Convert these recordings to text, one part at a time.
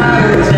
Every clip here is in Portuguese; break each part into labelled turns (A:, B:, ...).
A: matters.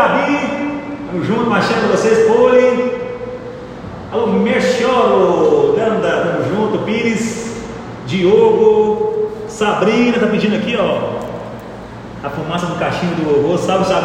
A: Gabi, Estamos juntos, marchando vocês, Poli. Alô, Merchioro, Danda, estamos junto, Pires, Diogo, Sabrina, tá pedindo aqui, ó. A fumaça do cachimbo do vovô, salve, Sabrina.